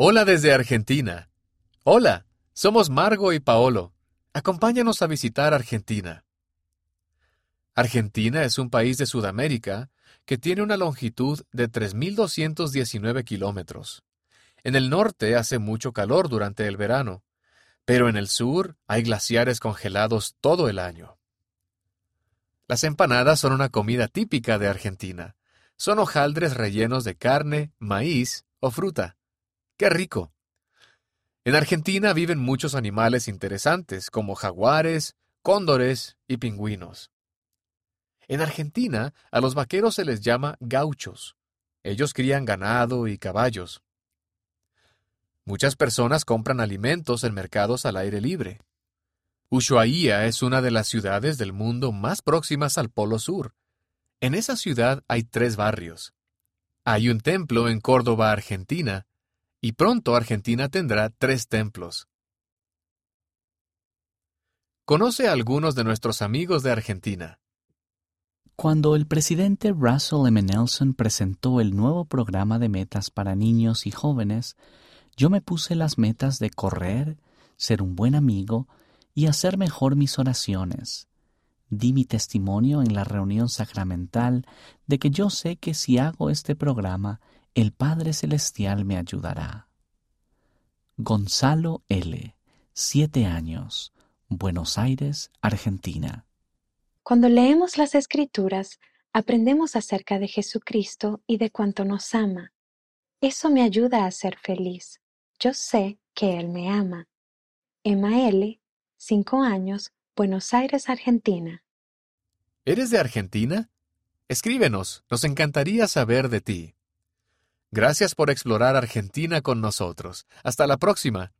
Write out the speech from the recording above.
Hola desde Argentina. Hola, somos Margo y Paolo. Acompáñanos a visitar Argentina. Argentina es un país de Sudamérica que tiene una longitud de 3.219 kilómetros. En el norte hace mucho calor durante el verano, pero en el sur hay glaciares congelados todo el año. Las empanadas son una comida típica de Argentina. Son hojaldres rellenos de carne, maíz o fruta. ¡Qué rico! En Argentina viven muchos animales interesantes como jaguares, cóndores y pingüinos. En Argentina a los vaqueros se les llama gauchos. Ellos crían ganado y caballos. Muchas personas compran alimentos en mercados al aire libre. Ushuaia es una de las ciudades del mundo más próximas al Polo Sur. En esa ciudad hay tres barrios. Hay un templo en Córdoba, Argentina, y pronto Argentina tendrá tres templos. Conoce a algunos de nuestros amigos de Argentina. Cuando el presidente Russell M. Nelson presentó el nuevo programa de metas para niños y jóvenes, yo me puse las metas de correr, ser un buen amigo y hacer mejor mis oraciones. Di mi testimonio en la reunión sacramental de que yo sé que si hago este programa, el Padre Celestial me ayudará. Gonzalo L., siete años, Buenos Aires, Argentina. Cuando leemos las Escrituras, aprendemos acerca de Jesucristo y de cuánto nos ama. Eso me ayuda a ser feliz. Yo sé que Él me ama. Emma L., cinco años, Buenos Aires, Argentina. ¿Eres de Argentina? Escríbenos, nos encantaría saber de ti. Gracias por explorar Argentina con nosotros. Hasta la próxima.